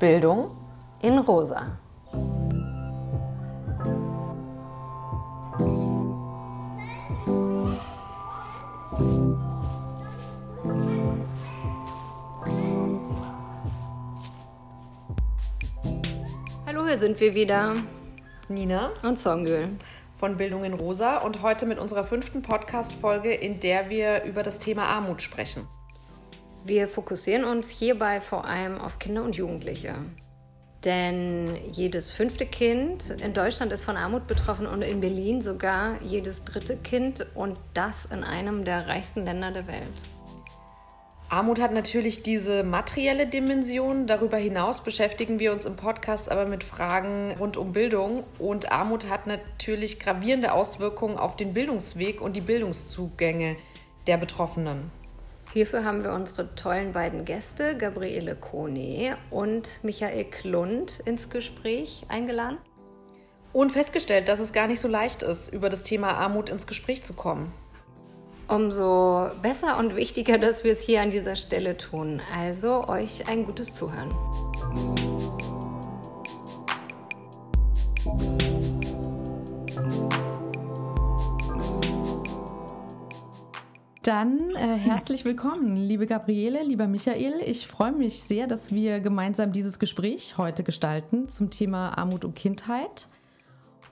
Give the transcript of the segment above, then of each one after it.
Bildung in Rosa. Hallo, hier sind wir wieder. Nina und Songül von Bildung in Rosa und heute mit unserer fünften Podcast-Folge, in der wir über das Thema Armut sprechen. Wir fokussieren uns hierbei vor allem auf Kinder und Jugendliche. Denn jedes fünfte Kind in Deutschland ist von Armut betroffen und in Berlin sogar jedes dritte Kind und das in einem der reichsten Länder der Welt. Armut hat natürlich diese materielle Dimension. Darüber hinaus beschäftigen wir uns im Podcast aber mit Fragen rund um Bildung. Und Armut hat natürlich gravierende Auswirkungen auf den Bildungsweg und die Bildungszugänge der Betroffenen. Hierfür haben wir unsere tollen beiden Gäste, Gabriele Kone und Michael Klund, ins Gespräch eingeladen. Und festgestellt, dass es gar nicht so leicht ist, über das Thema Armut ins Gespräch zu kommen. Umso besser und wichtiger, dass wir es hier an dieser Stelle tun. Also euch ein gutes Zuhören. Dann äh, herzlich willkommen, liebe Gabriele, lieber Michael. Ich freue mich sehr, dass wir gemeinsam dieses Gespräch heute gestalten zum Thema Armut und Kindheit.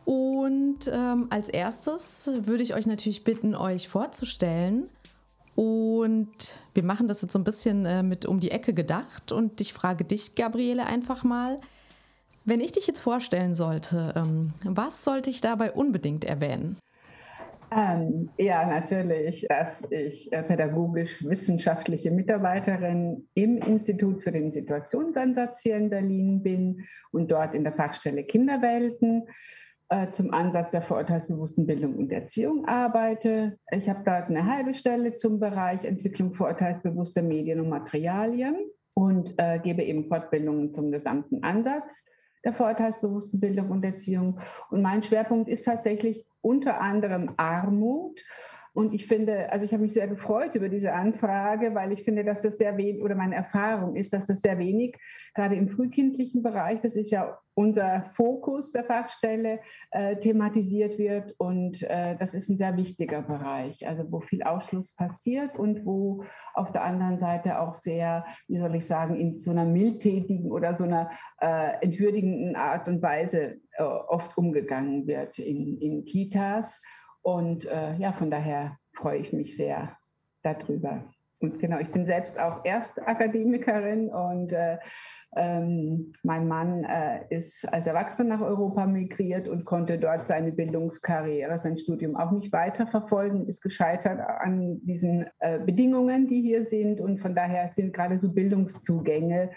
Und ähm, als erstes würde ich euch natürlich bitten, euch vorzustellen. Und wir machen das jetzt so ein bisschen äh, mit um die Ecke gedacht. Und ich frage dich, Gabriele, einfach mal, wenn ich dich jetzt vorstellen sollte, ähm, was sollte ich dabei unbedingt erwähnen? Ähm, ja, natürlich, dass ich äh, pädagogisch-wissenschaftliche Mitarbeiterin im Institut für den Situationsansatz hier in Berlin bin und dort in der Fachstelle Kinderwelten äh, zum Ansatz der vorurteilsbewussten Bildung und Erziehung arbeite. Ich habe dort eine halbe Stelle zum Bereich Entwicklung vorurteilsbewusster Medien und Materialien und äh, gebe eben Fortbildungen zum gesamten Ansatz der vorurteilsbewussten Bildung und Erziehung. Und mein Schwerpunkt ist tatsächlich unter anderem Armut. Und ich finde, also ich habe mich sehr gefreut über diese Anfrage, weil ich finde, dass das sehr wenig, oder meine Erfahrung ist, dass das sehr wenig, gerade im frühkindlichen Bereich, das ist ja unser Fokus der Fachstelle, äh, thematisiert wird. Und äh, das ist ein sehr wichtiger Bereich, also wo viel Ausschluss passiert und wo auf der anderen Seite auch sehr, wie soll ich sagen, in so einer mildtätigen oder so einer äh, entwürdigenden Art und Weise äh, oft umgegangen wird in, in Kitas. Und äh, ja, von daher freue ich mich sehr darüber. Und genau, ich bin selbst auch Erstakademikerin und äh, ähm, mein Mann äh, ist als Erwachsener nach Europa migriert und konnte dort seine Bildungskarriere, sein Studium auch nicht weiterverfolgen, ist gescheitert an diesen äh, Bedingungen, die hier sind. Und von daher sind gerade so Bildungszugänge,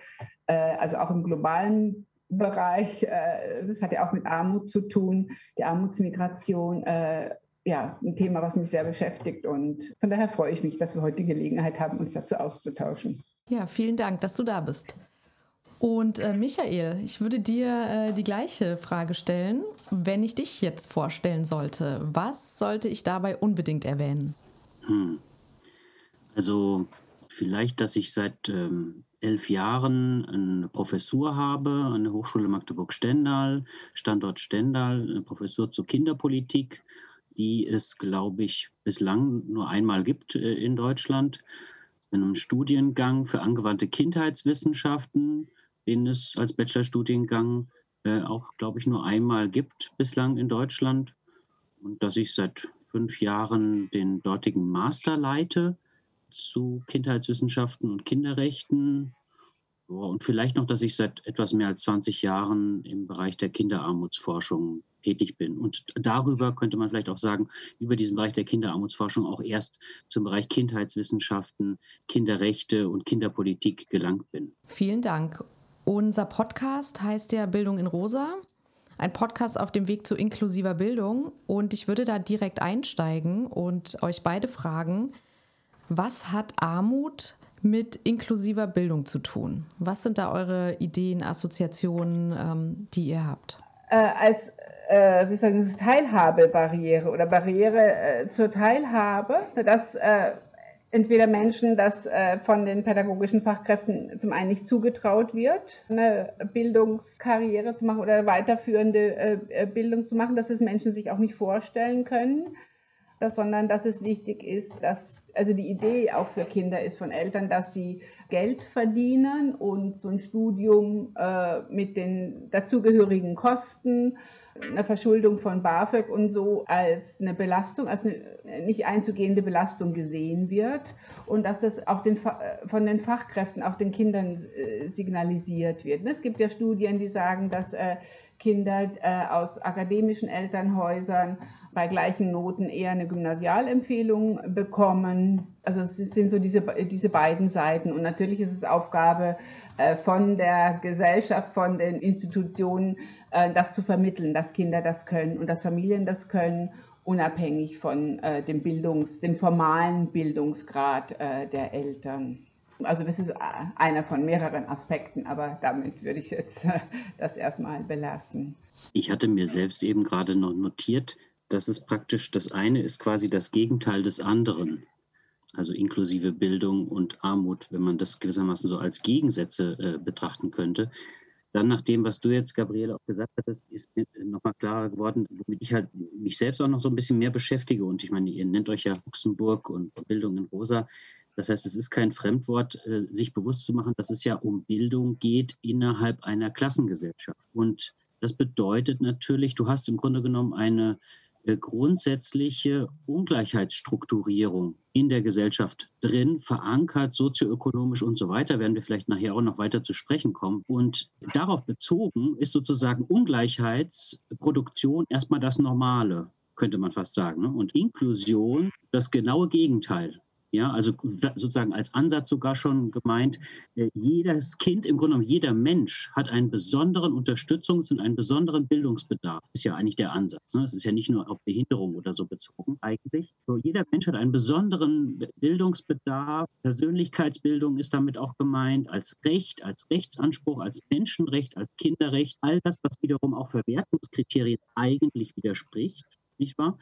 äh, also auch im globalen Bereich, äh, das hat ja auch mit Armut zu tun, die Armutsmigration äh, ja, ein Thema, was mich sehr beschäftigt. Und von daher freue ich mich, dass wir heute die Gelegenheit haben, uns dazu auszutauschen. Ja, vielen Dank, dass du da bist. Und äh, Michael, ich würde dir äh, die gleiche Frage stellen. Wenn ich dich jetzt vorstellen sollte, was sollte ich dabei unbedingt erwähnen? Hm. Also vielleicht, dass ich seit ähm, elf Jahren eine Professur habe an der Hochschule Magdeburg-Stendal, Standort Stendal, eine Professur zur Kinderpolitik die es, glaube ich, bislang nur einmal gibt äh, in Deutschland. In einem Studiengang für angewandte Kindheitswissenschaften, den es als Bachelorstudiengang äh, auch, glaube ich, nur einmal gibt bislang in Deutschland. Und dass ich seit fünf Jahren den dortigen Master leite zu Kindheitswissenschaften und Kinderrechten. Und vielleicht noch, dass ich seit etwas mehr als 20 Jahren im Bereich der Kinderarmutsforschung tätig bin. Und darüber könnte man vielleicht auch sagen, über diesen Bereich der Kinderarmutsforschung auch erst zum Bereich Kindheitswissenschaften, Kinderrechte und Kinderpolitik gelangt bin. Vielen Dank. Unser Podcast heißt ja Bildung in Rosa. Ein Podcast auf dem Weg zu inklusiver Bildung. Und ich würde da direkt einsteigen und euch beide fragen, was hat Armut mit inklusiver Bildung zu tun? Was sind da eure Ideen, Assoziationen, ähm, die ihr habt? Äh, als äh, wie sagen Sie, Teilhabebarriere oder Barriere äh, zur Teilhabe, dass äh, entweder Menschen, dass äh, von den pädagogischen Fachkräften zum einen nicht zugetraut wird, eine Bildungskarriere zu machen oder weiterführende äh, äh Bildung zu machen, dass es Menschen sich auch nicht vorstellen können sondern dass es wichtig ist, dass also die Idee auch für Kinder ist von Eltern, dass sie Geld verdienen und so ein Studium äh, mit den dazugehörigen Kosten, eine Verschuldung von BAföG und so als eine Belastung, als eine nicht einzugehende Belastung gesehen wird und dass das auch den, von den Fachkräften auch den Kindern äh, signalisiert wird. Es gibt ja Studien, die sagen, dass äh, Kinder äh, aus akademischen Elternhäusern bei gleichen Noten eher eine Gymnasialempfehlung bekommen. Also es sind so diese, diese beiden Seiten. Und natürlich ist es Aufgabe äh, von der Gesellschaft, von den Institutionen, äh, das zu vermitteln, dass Kinder das können und dass Familien das können, unabhängig von äh, dem Bildungs-, dem formalen Bildungsgrad der Eltern. Also das ist einer von mehreren Aspekten, aber damit würde ich jetzt das erstmal belassen. Ich hatte mir selbst eben gerade noch notiert, das ist praktisch, das eine ist quasi das Gegenteil des anderen. Also inklusive Bildung und Armut, wenn man das gewissermaßen so als Gegensätze äh, betrachten könnte. Dann nach dem, was du jetzt, Gabriele, auch gesagt hattest, ist mir nochmal klarer geworden, womit ich halt mich selbst auch noch so ein bisschen mehr beschäftige. Und ich meine, ihr nennt euch ja Luxemburg und Bildung in Rosa. Das heißt, es ist kein Fremdwort, äh, sich bewusst zu machen, dass es ja um Bildung geht innerhalb einer Klassengesellschaft. Und das bedeutet natürlich, du hast im Grunde genommen eine äh, grundsätzliche Ungleichheitsstrukturierung in der Gesellschaft drin, verankert, sozioökonomisch und so weiter, werden wir vielleicht nachher auch noch weiter zu sprechen kommen. Und darauf bezogen ist sozusagen Ungleichheitsproduktion erstmal das Normale, könnte man fast sagen. Ne? Und Inklusion das genaue Gegenteil. Ja, also sozusagen als Ansatz sogar schon gemeint, äh, jedes Kind, im Grunde genommen jeder Mensch hat einen besonderen Unterstützungs- und einen besonderen Bildungsbedarf. Ist ja eigentlich der Ansatz. Ne? Es ist ja nicht nur auf Behinderung oder so bezogen eigentlich. So, jeder Mensch hat einen besonderen Bildungsbedarf. Persönlichkeitsbildung ist damit auch gemeint, als Recht, als Rechtsanspruch, als Menschenrecht, als Kinderrecht. All das, was wiederum auch Verwertungskriterien eigentlich widerspricht, nicht wahr?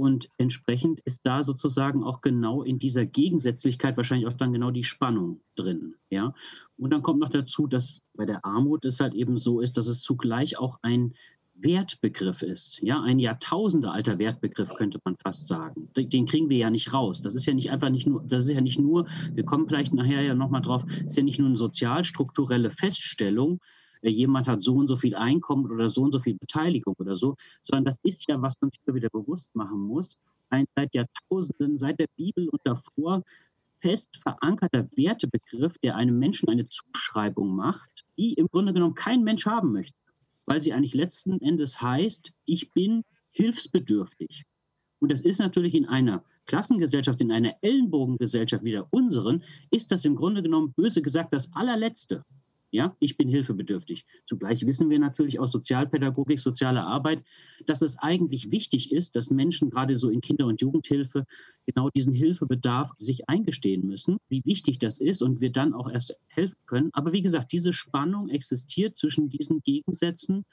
Und entsprechend ist da sozusagen auch genau in dieser Gegensätzlichkeit wahrscheinlich auch dann genau die Spannung drin. Ja? Und dann kommt noch dazu, dass bei der Armut es halt eben so ist, dass es zugleich auch ein Wertbegriff ist, ja, ein jahrtausendealter Wertbegriff könnte man fast sagen. Den kriegen wir ja nicht raus. Das ist ja nicht einfach nicht nur, das ist ja nicht nur, wir kommen vielleicht nachher ja nochmal drauf, ist ja nicht nur eine sozialstrukturelle Feststellung, jemand hat so und so viel Einkommen oder so und so viel Beteiligung oder so, sondern das ist ja, was man sich wieder bewusst machen muss, ein seit Jahrtausenden, seit der Bibel und davor fest verankerter Wertebegriff, der einem Menschen eine Zuschreibung macht, die im Grunde genommen kein Mensch haben möchte, weil sie eigentlich letzten Endes heißt, ich bin hilfsbedürftig. Und das ist natürlich in einer Klassengesellschaft, in einer Ellenbogengesellschaft wie der unseren, ist das im Grunde genommen böse gesagt das allerletzte. Ja, ich bin hilfebedürftig. Zugleich wissen wir natürlich aus Sozialpädagogik, sozialer Arbeit, dass es eigentlich wichtig ist, dass Menschen gerade so in Kinder- und Jugendhilfe genau diesen Hilfebedarf sich eingestehen müssen, wie wichtig das ist und wir dann auch erst helfen können. Aber wie gesagt, diese Spannung existiert zwischen diesen Gegensätzen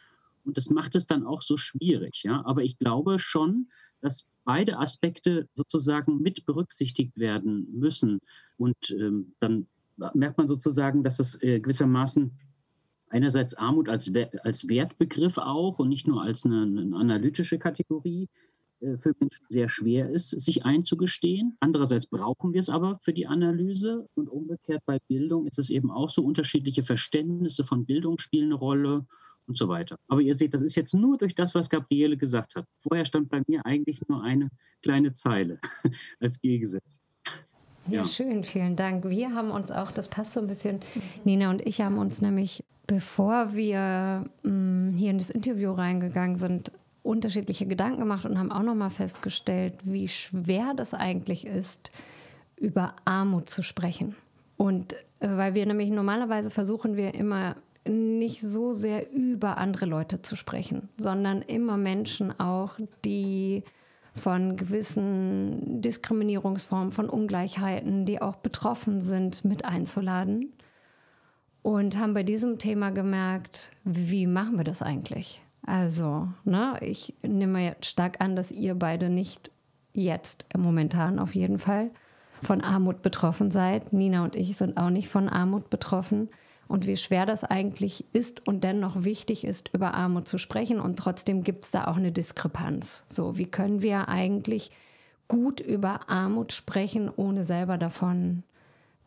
und das macht es dann auch so schwierig. Ja, aber ich glaube schon, dass beide Aspekte sozusagen mit berücksichtigt werden müssen und ähm, dann merkt man sozusagen, dass das äh, gewissermaßen einerseits Armut als, als Wertbegriff auch und nicht nur als eine, eine analytische Kategorie äh, für Menschen sehr schwer ist, sich einzugestehen. Andererseits brauchen wir es aber für die Analyse und umgekehrt bei Bildung ist es eben auch so, unterschiedliche Verständnisse von Bildung spielen eine Rolle und so weiter. Aber ihr seht, das ist jetzt nur durch das, was Gabriele gesagt hat. Vorher stand bei mir eigentlich nur eine kleine Zeile als Gegensatz. Ja, schön, vielen Dank. Wir haben uns auch, das passt so ein bisschen, Nina und ich haben uns nämlich, bevor wir mh, mm, hier in das Interview reingegangen sind, unterschiedliche Gedanken gemacht und haben auch nochmal festgestellt, wie schwer das eigentlich ist, über Armut zu sprechen. Und äh, weil wir nämlich normalerweise versuchen wir immer nicht so sehr über andere Leute zu sprechen, sondern immer Menschen auch, die von gewissen Diskriminierungsformen, von Ungleichheiten, die auch betroffen sind, mit einzuladen. Und haben bei diesem Thema gemerkt, wie machen wir das eigentlich? Also, ne, ich nehme jetzt stark an, dass ihr beide nicht jetzt momentan auf jeden Fall von Armut betroffen seid. Nina und ich sind auch nicht von Armut betroffen. Und wie schwer das eigentlich ist und dennoch wichtig ist, über Armut zu sprechen. Und trotzdem gibt es da auch eine Diskrepanz. So, wie können wir eigentlich gut über Armut sprechen, ohne selber davon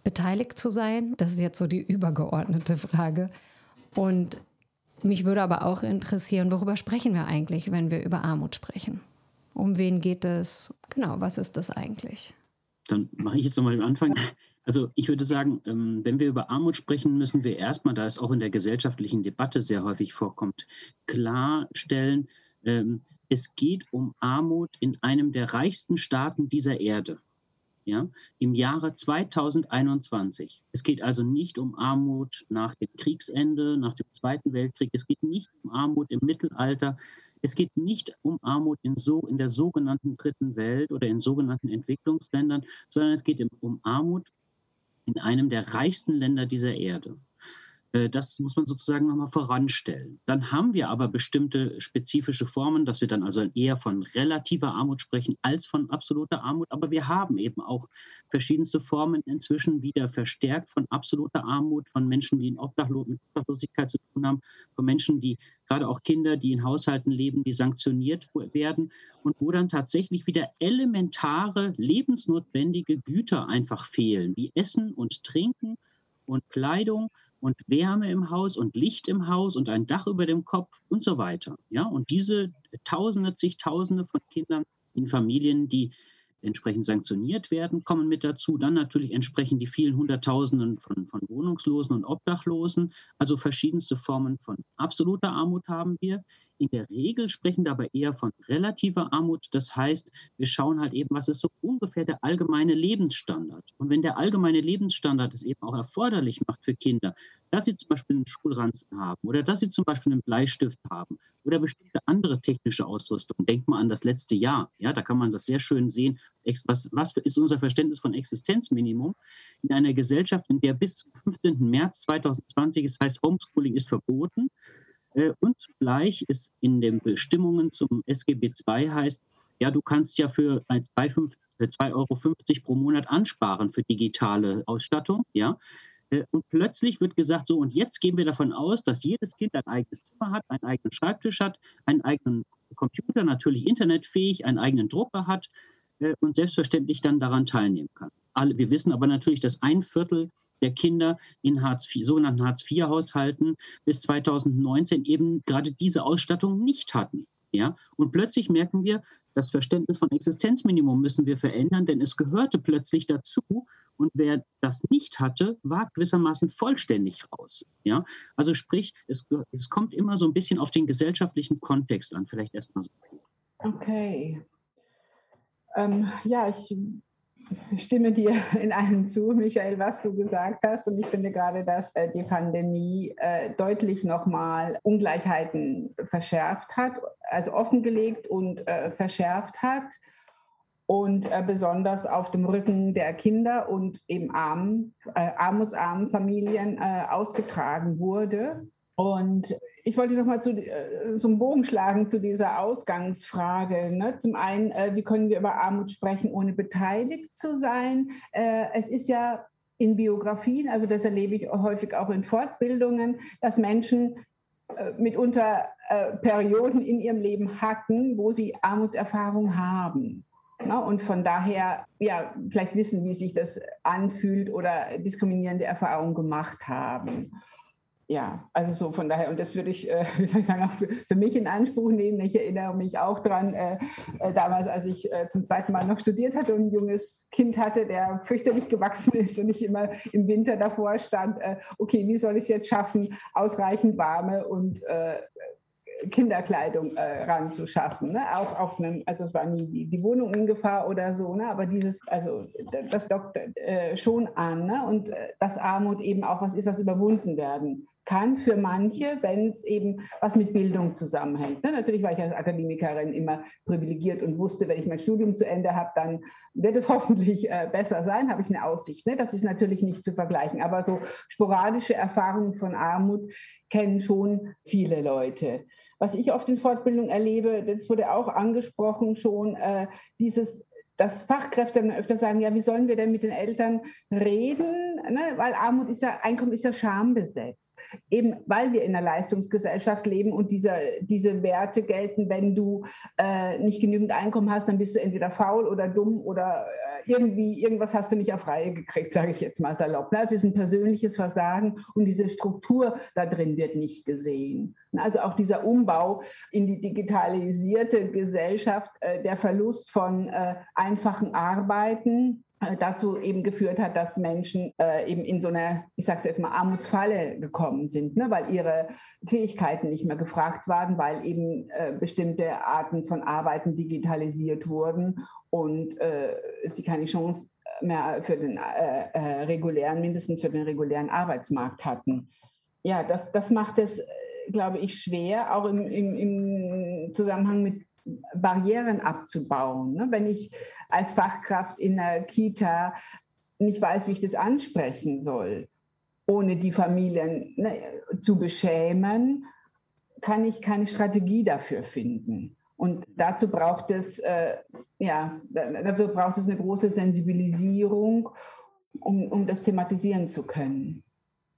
beteiligt zu sein? Das ist jetzt so die übergeordnete Frage. Und mich würde aber auch interessieren, worüber sprechen wir eigentlich, wenn wir über Armut sprechen? Um wen geht es? Genau, was ist das eigentlich? Dann mache ich jetzt nochmal den Anfang. Also ich würde sagen, ähm, wenn wir über Armut sprechen, müssen wir erstmal, da es auch in der gesellschaftlichen Debatte sehr häufig vorkommt, klarstellen, ähm, es geht um Armut in einem der reichsten Staaten dieser Erde. Ja, im Jahre 2021. Es geht also nicht um Armut nach dem Kriegsende, nach dem Zweiten Weltkrieg. Es geht nicht um Armut im Mittelalter. Es geht nicht um Armut in, so, in der sogenannten Dritten Welt oder in sogenannten Entwicklungsländern, sondern es geht um Armut in einem der reichsten Länder dieser Erde. Äh, das muss man sozusagen nochmal voranstellen. Dann haben wir aber bestimmte spezifische Formen, dass wir dann also eher von relativer Armut sprechen als von absoluter Armut. Aber wir haben eben auch verschiedenste Formen inzwischen wieder verstärkt von absoluter Armut, von Menschen, die in Obdachlo mit Obdachlosigkeit zu tun haben, von Menschen, die gerade auch Kinder, die in Haushalten leben, die sanktioniert werden und wo dann tatsächlich wieder elementare, lebensnotwendige Güter einfach fehlen, wie Essen und Trinken und Kleidung und Wärme im Haus und Licht im Haus und ein Dach über dem Kopf und so weiter. Ja, und diese Tausende, zigtausende von Kindern in Familien, die entsprechend sanktioniert werden, kommen mit dazu. Dann natürlich entsprechend die vielen Hunderttausenden von, von Wohnungslosen und Obdachlosen. Also verschiedenste Formen von absoluter Armut haben wir. In der Regel sprechen wir aber eher von relativer Armut. Das heißt, wir schauen halt eben, was ist so ungefähr der allgemeine Lebensstandard. Und wenn der allgemeine Lebensstandard es eben auch erforderlich macht für Kinder, dass sie zum Beispiel einen Schulranzen haben oder dass sie zum Beispiel einen Bleistift haben oder bestimmte andere technische Ausrüstung. Denkt mal an das letzte Jahr. Ja, da kann man das sehr schön sehen. Was, was ist unser Verständnis von Existenzminimum in einer Gesellschaft, in der bis zum 15. März 2020, es heißt, Homeschooling ist verboten, und zugleich ist in den Bestimmungen zum SGB II heißt, ja, du kannst ja für 2,50 Euro pro Monat ansparen für digitale Ausstattung, ja. Äh, und plötzlich wird gesagt, so, und jetzt gehen wir davon aus, dass jedes Kind ein eigenes Zimmer hat, einen eigenen Schreibtisch hat, einen eigenen Computer, natürlich internetfähig, einen eigenen Drucker hat äh, und selbstverständlich dann daran teilnehmen kann. Wir wissen aber natürlich, dass ein Viertel der Kinder in Hartz IV, sogenannten Hartz-IV-Haushalten bis 2019 eben gerade diese Ausstattung nicht hatten. Ja? Und plötzlich merken wir, das Verständnis von Existenzminimum müssen wir verändern, denn es gehörte plötzlich dazu. Und wer das nicht hatte, war gewissermaßen vollständig raus. Ja? Also sprich, es, es kommt immer so ein bisschen auf den gesellschaftlichen Kontext an. Vielleicht erstmal so. Okay. Ähm, ja, ich stimme dir in allem zu, Michael, was du gesagt hast. Und ich finde gerade, dass äh, die Pandemie äh, deutlich nochmal Ungleichheiten verschärft hat, also offengelegt und äh, verschärft hat. Und besonders auf dem Rücken der Kinder und eben armen, armutsarmen Familien ausgetragen wurde. Und ich wollte noch mal zu, äh, einen Bogen schlagen zu dieser Ausgangsfrage. Ne? Zum einen, äh, wie können wir über Armut sprechen, ohne beteiligt zu sein? Äh, es ist ja in Biografien, also das erlebe ich häufig auch in Fortbildungen, dass Menschen äh, mitunter äh, Perioden in ihrem Leben hatten, wo sie Armutserfahrung haben. Ne? Und von daher, ja, vielleicht wissen, wie sich das anfühlt oder diskriminierende Erfahrungen gemacht haben ja, also so von daher, und das würde ich, äh, wie soll ich sagen, auch für, für, mich in Anspruch nehmen. Ich erinnere mich auch dran, äh, äh, damals, als ich äh, zum zweiten Mal noch studiert hatte und ein junges Kind hatte, der fürchterlich gewachsen ist und ich immer im Winter davor stand, äh, okay, wie soll ich es jetzt schaffen, ausreichend warme und äh, Kinderkleidung äh, ranzuschaffen. Ne? Auch auf einem, also es war nie die, die, Wohnung in Gefahr oder so, ne? aber dieses, also das dockt äh, schon an. Ne? Und äh, dass Armut eben auch was ist, was überwunden werden kann für manche, wenn es eben was mit Bildung zusammenhängt. Ne? Natürlich war ich als Akademikerin immer privilegiert und wusste, wenn ich mein Studium zu Ende habe, dann wird es hoffentlich äh, besser sein, habe ich eine Aussicht. Ne? Das ist natürlich nicht zu vergleichen, aber so sporadische Erfahrungen von Armut kennen schon viele Leute. Was ich oft in Fortbildung erlebe, das wurde auch angesprochen schon, äh, dieses dass Fachkräfte dann öfter sagen, ja, wie sollen wir denn mit den Eltern reden? Ne? Weil Armut ist ja, Einkommen ist ja schambesetzt. Eben weil wir in einer Leistungsgesellschaft leben und diese, diese Werte gelten, wenn du äh, nicht genügend Einkommen hast, dann bist du entweder faul oder dumm oder äh, irgendwie, irgendwas hast du nicht auf Reihe gekriegt, sage ich jetzt mal salopp. Ne? Also es ist ein persönliches Versagen und diese Struktur da drin wird nicht gesehen. Also auch dieser Umbau in die digitalisierte Gesellschaft, äh, der Verlust von äh, einfachen Arbeiten, äh, dazu eben geführt hat, dass Menschen eben in so eine, ich sage es jetzt mal, Armutsfalle gekommen sind, ne? weil ihre Fähigkeiten nicht mehr gefragt waren, weil eben bestimmte Arten von Arbeiten digitalisiert wurden und sie keine Chance mehr für den regulären, mindestens für den regulären Arbeitsmarkt hatten. Ja, das, das macht es glaube ich, schwer, auch im, im, im Zusammenhang mit Barrieren abzubauen. Ne? Wenn ich als Fachkraft in der Kita nicht weiß, wie ich das ansprechen soll, ohne die Familien ne, zu beschämen, kann ich keine Strategie dafür finden. Und dazu braucht es, äh, ja, dazu braucht es eine große Sensibilisierung, um, um das thematisieren zu können.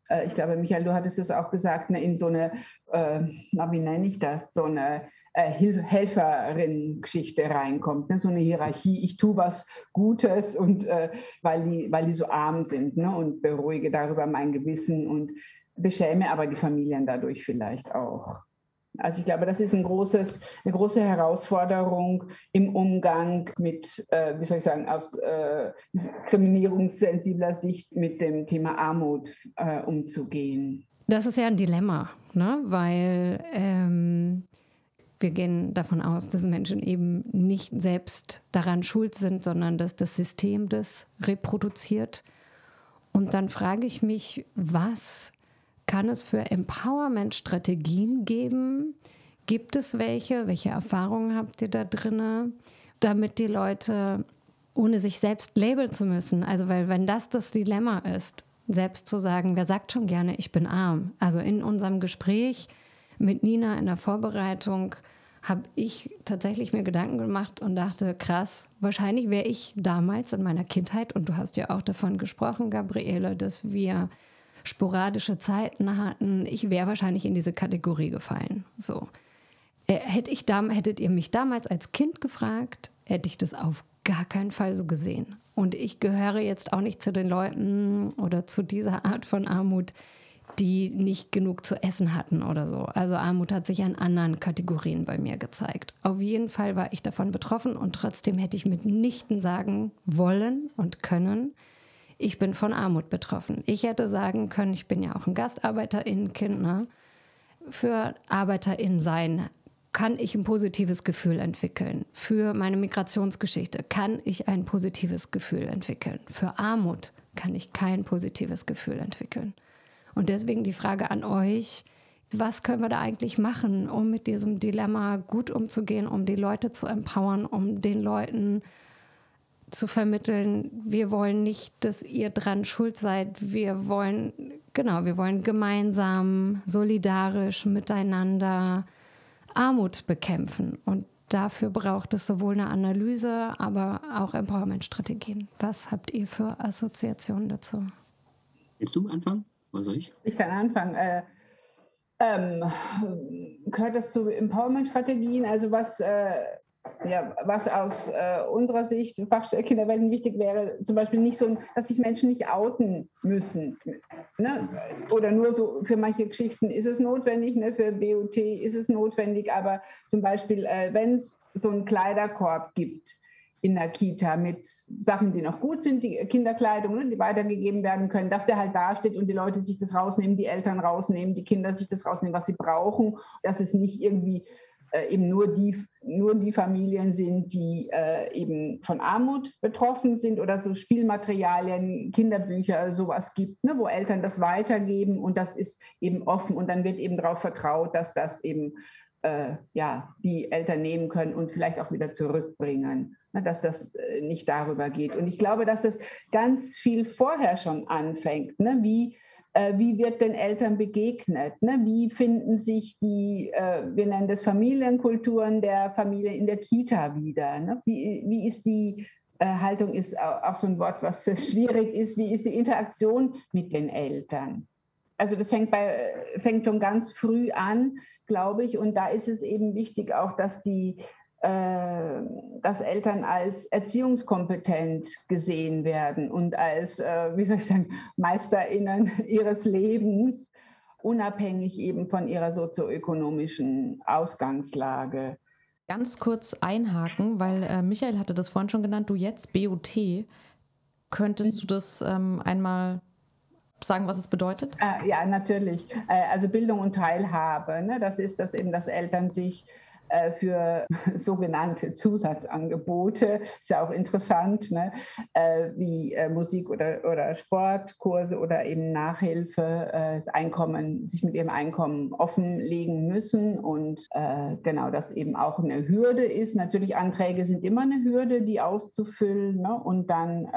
Äh, ich glaube, Michael, du hattest es auch gesagt, ne, in so eine, äh, wie nenne ich das, so eine äh, Helferin-Geschichte reinkommt, ne? so eine Hierarchie. Ich tue was Gutes und äh, weil, die, weil die so arm sind ne? und beruhige darüber mein Gewissen und beschäme aber die Familien dadurch vielleicht auch. Also ich glaube, das ist ein großes, eine große Herausforderung im Umgang mit, äh, wie soll ich sagen, aus äh, diskriminierungssensibler Sicht mit dem Thema Armut äh, umzugehen. Das ist ja ein Dilemma, ne? weil ähm, wir gehen davon aus, dass Menschen eben nicht selbst daran schuld sind, sondern dass das System das reproduziert. Und dann frage ich mich, was kann es für Empowerment-Strategien geben? Gibt es welche? Welche Erfahrungen habt ihr da drin, damit die Leute, ohne sich selbst labeln zu müssen, also weil wenn das das Dilemma ist, selbst zu sagen, wer sagt schon gerne, ich bin arm? Also in unserem Gespräch mit Nina in der Vorbereitung habe ich tatsächlich mir Gedanken gemacht und dachte, krass, wahrscheinlich wäre ich damals in meiner Kindheit, und du hast ja auch davon gesprochen, Gabriele, dass wir sporadische Zeiten hatten, ich wäre wahrscheinlich in diese Kategorie gefallen. So. Äh, hätte ich dam hättet ihr mich damals als Kind gefragt, hätte ich das auf gar keinen Fall so gesehen. Und ich gehöre jetzt auch nicht zu den Leuten oder zu dieser Art von Armut, die nicht genug zu essen hatten oder so. Also Armut hat sich an anderen Kategorien bei mir gezeigt. Auf jeden Fall war ich davon betroffen und trotzdem hätte ich mitnichten sagen wollen und können, ich bin von Armut betroffen. Ich hätte sagen können, ich bin ja auch ein Gastarbeiterin-Kind. Ne? Für ArbeiterInnen sein kann ich ein positives Gefühl entwickeln. Für meine Migrationsgeschichte kann ich ein positives Gefühl entwickeln. Für Armut kann ich kein positives Gefühl entwickeln. Und deswegen die Frage an euch, was können wir da eigentlich machen, um mit diesem Dilemma gut umzugehen, um die Leute zu empowern, um den Leuten zu vermitteln, wir wollen nicht, dass ihr dran schuld seid. Wir wollen, genau, wir wollen gemeinsam, solidarisch miteinander Armut bekämpfen. Und dafür braucht es sowohl eine Analyse, aber auch Empowerment-Strategien. Was habt ihr für Assoziationen dazu? Willst du anfangen? Was soll ich? Ich kann anfangen. Äh, ähm, gehört das zu Empowerment-Strategien? Also was äh, ja, was aus äh, unserer Sicht Fachkinderwelten wichtig wäre, zum Beispiel nicht so, dass sich Menschen nicht outen müssen. Ne? Oder nur so für manche Geschichten ist es notwendig, ne? für BUT ist es notwendig, aber zum Beispiel, äh, wenn es so einen Kleiderkorb gibt in der Kita mit Sachen, die noch gut sind, die Kinderkleidung, ne? die weitergegeben werden können, dass der halt dasteht und die Leute sich das rausnehmen, die Eltern rausnehmen, die Kinder sich das rausnehmen, was sie brauchen, dass es nicht irgendwie eben nur die, nur die Familien sind, die äh, eben von Armut betroffen sind oder so Spielmaterialien, Kinderbücher, sowas gibt, ne, wo Eltern das weitergeben und das ist eben offen und dann wird eben darauf vertraut, dass das eben äh, ja, die Eltern nehmen können und vielleicht auch wieder zurückbringen, ne, dass das äh, nicht darüber geht. Und ich glaube, dass das ganz viel vorher schon anfängt, ne, wie äh, wie wird den Eltern begegnet? Ne? Wie finden sich die, äh, wir nennen das Familienkulturen der Familie in der Kita wieder? Ne? Wie, wie ist die Haltung ist auch so ein Wort, was schwierig ist. Wie ist die Interaktion mit den Eltern? Also das fängt, bei, fängt schon ganz früh an, glaube ich. Und da ist es eben wichtig auch, dass die äh, dass Eltern als erziehungskompetent gesehen werden und als, äh, wie soll ich sagen, Meisterinnen ihres Lebens, unabhängig eben von ihrer sozioökonomischen Ausgangslage. Ganz kurz einhaken, weil äh, Michael hatte das vorhin schon genannt, du jetzt BOT. Könntest du das ähm, einmal sagen, was es bedeutet? Äh, ja, natürlich. Äh, also Bildung und Teilhabe. Ne? Das ist, dass eben, dass Eltern sich äh, für sogenannte Zusatzangebote. Ist ja auch interessant, ne? Äh, wie äh, Musik- oder, oder Sportkurse oder eben Nachhilfe, Einkommen, sich mit ihrem Einkommen offenlegen müssen und genau das eben auch eine Hürde ist. Natürlich, Anträge sind immer eine Hürde, die auszufüllen ne? und dann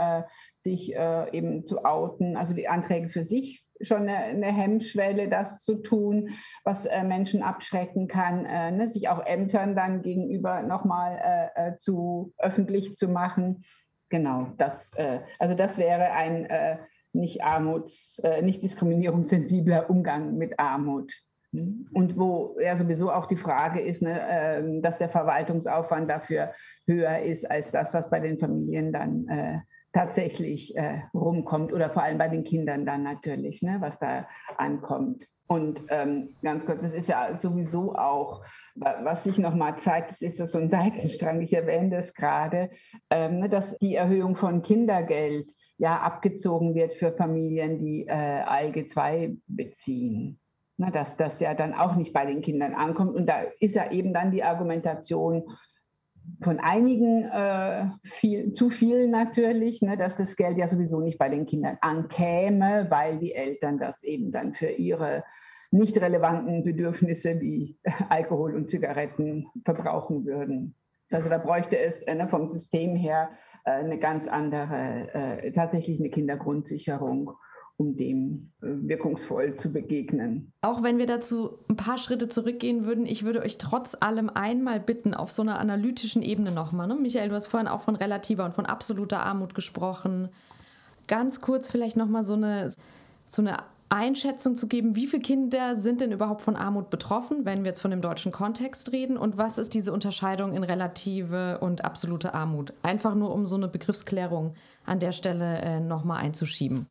sich eben zu outen, also die Anträge für sich schon eine, eine, Hemmschwelle, das zu tun, was äh, Menschen abschrecken kann, äh, ne, sich auch Ämtern dann gegenüber nochmal äh, äh, zu öffentlich zu machen. Genau, das, äh, also das wäre ein äh, nicht armuts, nicht diskriminierungssensibler Umgang mit Armut. Und wo ja sowieso auch die Frage ist, ne, ähm, dass der Verwaltungsaufwand dafür höher ist als das, was bei den Familien dann tatsächlich äh, rumkommt oder vor allem bei den Kindern dann natürlich, ne, was da ankommt. Und ähm, ganz kurz, das ist ja sowieso auch, was sich nochmal zeigt, das ist das so ein Seitenstrang, ich erwähne das gerade, ähm, ne, dass die Erhöhung von Kindergeld ja abgezogen wird für Familien, die äh, ALG 2 beziehen. Na, dass das ja dann auch nicht bei den Kindern ankommt. Und da ist ja eben dann die Argumentation, von einigen äh, viel, zu viel natürlich, ne, dass das Geld ja sowieso nicht bei den Kindern ankäme, weil die Eltern das eben dann für ihre nicht relevanten Bedürfnisse wie Alkohol und Zigaretten verbrauchen würden. Also da bräuchte es äh, ne, vom System her äh, eine ganz andere, äh, tatsächlich eine Kindergrundsicherung um dem äh, wirkungsvoll zu begegnen. Auch wenn wir dazu ein paar Schritte zurückgehen würden, ich würde euch trotz allem einmal bitten, auf so einer analytischen Ebene nochmal. Ne? Michael, du hast vorhin auch von relativer und von absoluter Armut gesprochen. Ganz kurz vielleicht nochmal so eine, so eine Einschätzung zu geben, wie viele Kinder sind denn überhaupt von Armut betroffen, wenn wir jetzt von dem deutschen Kontext reden und was ist diese Unterscheidung in relative und absolute Armut? Einfach nur, um so eine Begriffsklärung an der Stelle äh, nochmal einzuschieben.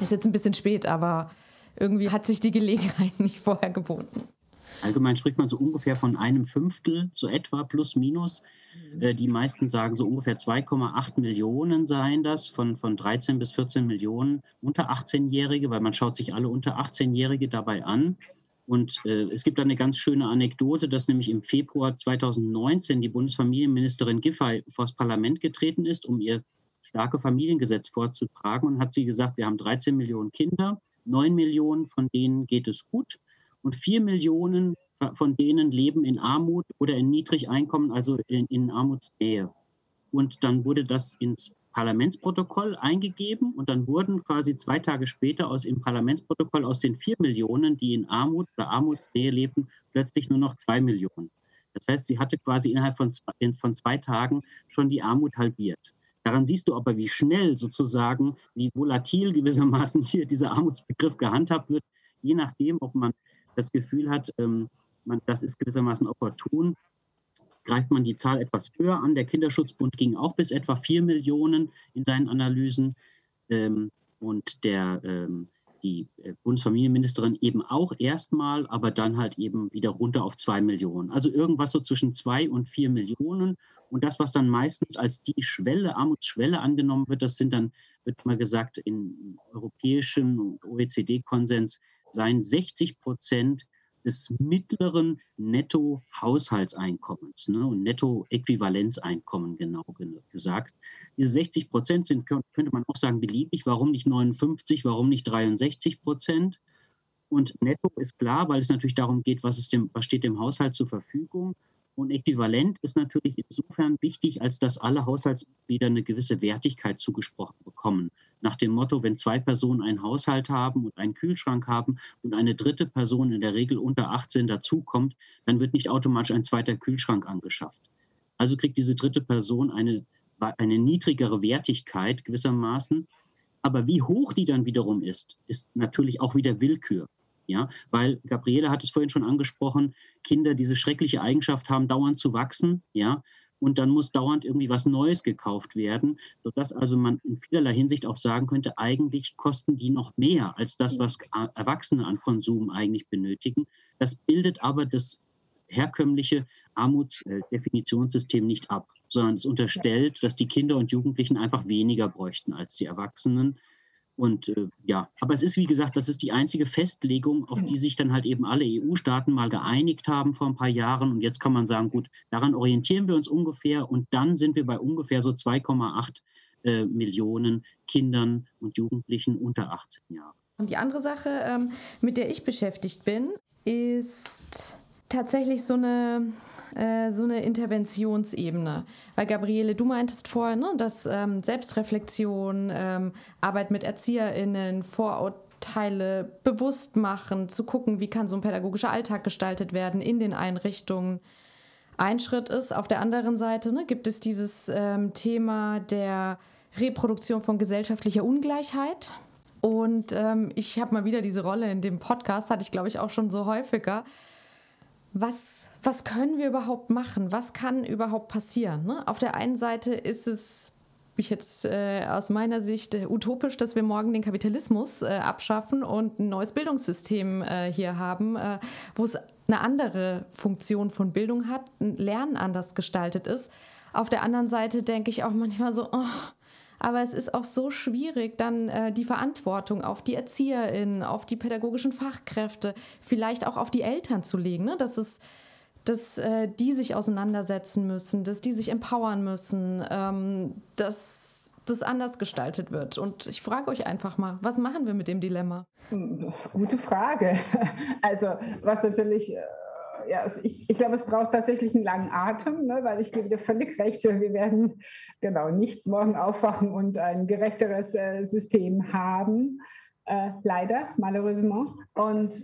Ist jetzt ein bisschen spät, aber irgendwie hat sich die Gelegenheit nicht vorher geboten. Allgemein spricht man so ungefähr von einem Fünftel, so etwa plus minus. Mhm. Äh, die meisten sagen so ungefähr 2,8 Millionen seien das, von, von 13 bis 14 Millionen unter 18-Jährige, weil man schaut sich alle unter 18-Jährige dabei an. Und äh, es gibt eine ganz schöne Anekdote, dass nämlich im Februar 2019 die Bundesfamilienministerin Giffey vor das Parlament getreten ist, um ihr starke Familiengesetz vorzutragen und hat sie gesagt, wir haben 13 Millionen Kinder, 9 Millionen von denen geht es gut und 4 Millionen von denen leben in Armut oder in Niedrigeinkommen, also in, in Armutsnähe. Und dann wurde das ins Parlamentsprotokoll eingegeben und dann wurden quasi zwei Tage später aus dem Parlamentsprotokoll aus den 4 Millionen, die in Armut oder Armutsnähe lebten, plötzlich nur noch 2 Millionen. Das heißt, sie hatte quasi innerhalb von zwei, von zwei Tagen schon die Armut halbiert. Daran siehst du aber, wie schnell sozusagen, wie volatil gewissermaßen hier dieser Armutsbegriff gehandhabt wird, je nachdem, ob man das Gefühl hat, ähm, man, das ist gewissermaßen opportun, greift man die Zahl etwas höher an. Der Kinderschutzbund ging auch bis etwa 4 Millionen in seinen Analysen. Ähm, und der ähm, die äh, Bundesfamilienministerin eben auch erstmal, aber dann halt eben wieder runter auf zwei Millionen. Also irgendwas so zwischen zwei und vier Millionen. Und das, was dann meistens als die Schwelle, Armutsschwelle angenommen wird, das sind dann, wird mal gesagt, im europäischen OECD-Konsens seien 60 Prozent des mittleren Netto-Haushaltseinkommens ne, und Netto-Äquivalenzeinkommen genau gesagt. Diese 60 Prozent sind, könnte man auch sagen, beliebig. Warum nicht 59, warum nicht 63 Prozent? Und netto ist klar, weil es natürlich darum geht, was, ist dem, was steht dem Haushalt zur Verfügung. Und äquivalent ist natürlich insofern wichtig, als dass alle Haushaltsmitglieder eine gewisse Wertigkeit zugesprochen bekommen. Nach dem Motto, wenn zwei Personen einen Haushalt haben und einen Kühlschrank haben und eine dritte Person in der Regel unter 18 dazukommt, dann wird nicht automatisch ein zweiter Kühlschrank angeschafft. Also kriegt diese dritte Person eine eine niedrigere Wertigkeit gewissermaßen. Aber wie hoch die dann wiederum ist, ist natürlich auch wieder Willkür. Ja, weil Gabriele hat es vorhin schon angesprochen, Kinder diese schreckliche Eigenschaft haben, dauernd zu wachsen, ja, und dann muss dauernd irgendwie was Neues gekauft werden, sodass also man in vielerlei Hinsicht auch sagen könnte, eigentlich kosten die noch mehr als das, was Erwachsene an Konsum eigentlich benötigen. Das bildet aber das herkömmliche Armutsdefinitionssystem nicht ab, sondern es unterstellt, dass die Kinder und Jugendlichen einfach weniger bräuchten als die Erwachsenen. Und äh, ja, aber es ist wie gesagt, das ist die einzige Festlegung, auf die sich dann halt eben alle EU-Staaten mal geeinigt haben vor ein paar Jahren. Und jetzt kann man sagen, gut, daran orientieren wir uns ungefähr und dann sind wir bei ungefähr so 2,8 äh, Millionen Kindern und Jugendlichen unter 18 Jahren. Und die andere Sache, ähm, mit der ich beschäftigt bin, ist tatsächlich so eine äh, so eine Interventionsebene. Weil Gabriele, du meintest vorher, ne, dass ähm, Selbstreflexion, ähm, Arbeit mit ErzieherInnen, Vorurteile bewusst machen, zu gucken, wie kann so ein pädagogischer Alltag gestaltet werden in den Einrichtungen, ein Schritt ist. Auf der anderen Seite ne, gibt es dieses ähm, Thema der Reproduktion von gesellschaftlicher Ungleichheit. Und ähm, ich habe mal wieder diese Rolle in dem Podcast, hatte ich glaube ich auch schon so häufiger, was, was können wir überhaupt machen? Was kann überhaupt passieren? Ne? Auf der einen Seite ist es jetzt äh, aus meiner Sicht äh, utopisch, dass wir morgen den Kapitalismus äh, abschaffen und ein neues Bildungssystem äh, hier haben, äh, wo es eine andere Funktion von Bildung hat, ein Lernen anders gestaltet ist. Auf der anderen Seite denke ich auch manchmal so, oh, aber es ist auch so schwierig, dann äh, die Verantwortung auf die ErzieherInnen, auf die pädagogischen Fachkräfte, vielleicht auch auf die Eltern zu legen. Ne? Dass, es, dass äh, die sich auseinandersetzen müssen, dass die sich empowern müssen, ähm, dass das anders gestaltet wird. Und ich frage euch einfach mal, was machen wir mit dem Dilemma? Gute Frage. Also, was natürlich äh, ja, also ich, ich glaube, es braucht tatsächlich einen langen Atem, ne, weil ich gebe dir völlig recht, wir werden genau nicht morgen aufwachen und ein gerechteres äh, System haben. Äh, leider, malheureusement. Und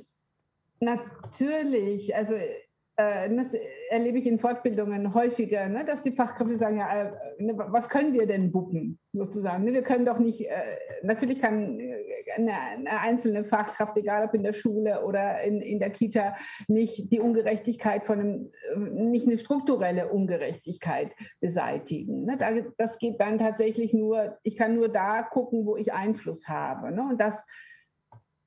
natürlich, also äh, das erlebe ich in Fortbildungen häufiger, ne, dass die Fachkräfte sagen, ja, äh, ne, was können wir denn wuppen, sozusagen. Ne? Wir können doch nicht, äh, natürlich kann eine, eine, einzelne Fachkraft, egal ob in der Schule oder in, in der Kita, nicht die Ungerechtigkeit von einem, nicht eine strukturelle Ungerechtigkeit beseitigen. Ne? das geht dann tatsächlich nur, ich kann nur da gucken, wo ich Einfluss habe. Ne? Und das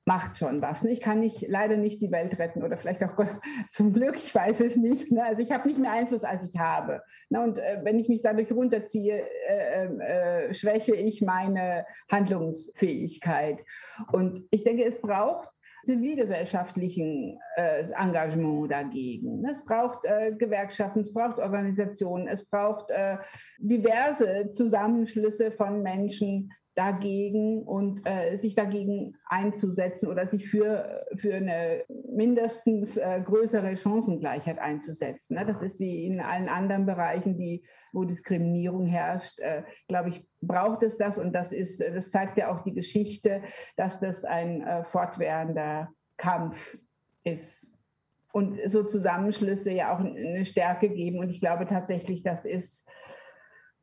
macht schon was. Ne? Ich kann nicht, leider nicht die Welt retten oder vielleicht auch zum Glück, ich weiß es nicht. Ne? Also ich habe nicht mehr Einfluss, als ich habe. Ne? Und äh, wenn ich mich dadurch runterziehe, äh, ähm, äh, schwäche ich meine Handlungsfähigkeit. Und ich denke, es braucht zivilgesellschaftlichen Engagement dagegen. Es braucht Gewerkschaften, es braucht Organisationen, es braucht diverse Zusammenschlüsse von Menschen, dagegen und äh, sich dagegen einzusetzen oder sich für, für eine mindestens äh, größere Chancengleichheit einzusetzen. Ne? Das ist wie in allen anderen Bereichen, die, wo Diskriminierung herrscht, äh, glaube ich, braucht es das und das ist, das zeigt ja auch die Geschichte, dass das ein äh, fortwährender Kampf ist und so Zusammenschlüsse ja auch eine Stärke geben und ich glaube tatsächlich, das ist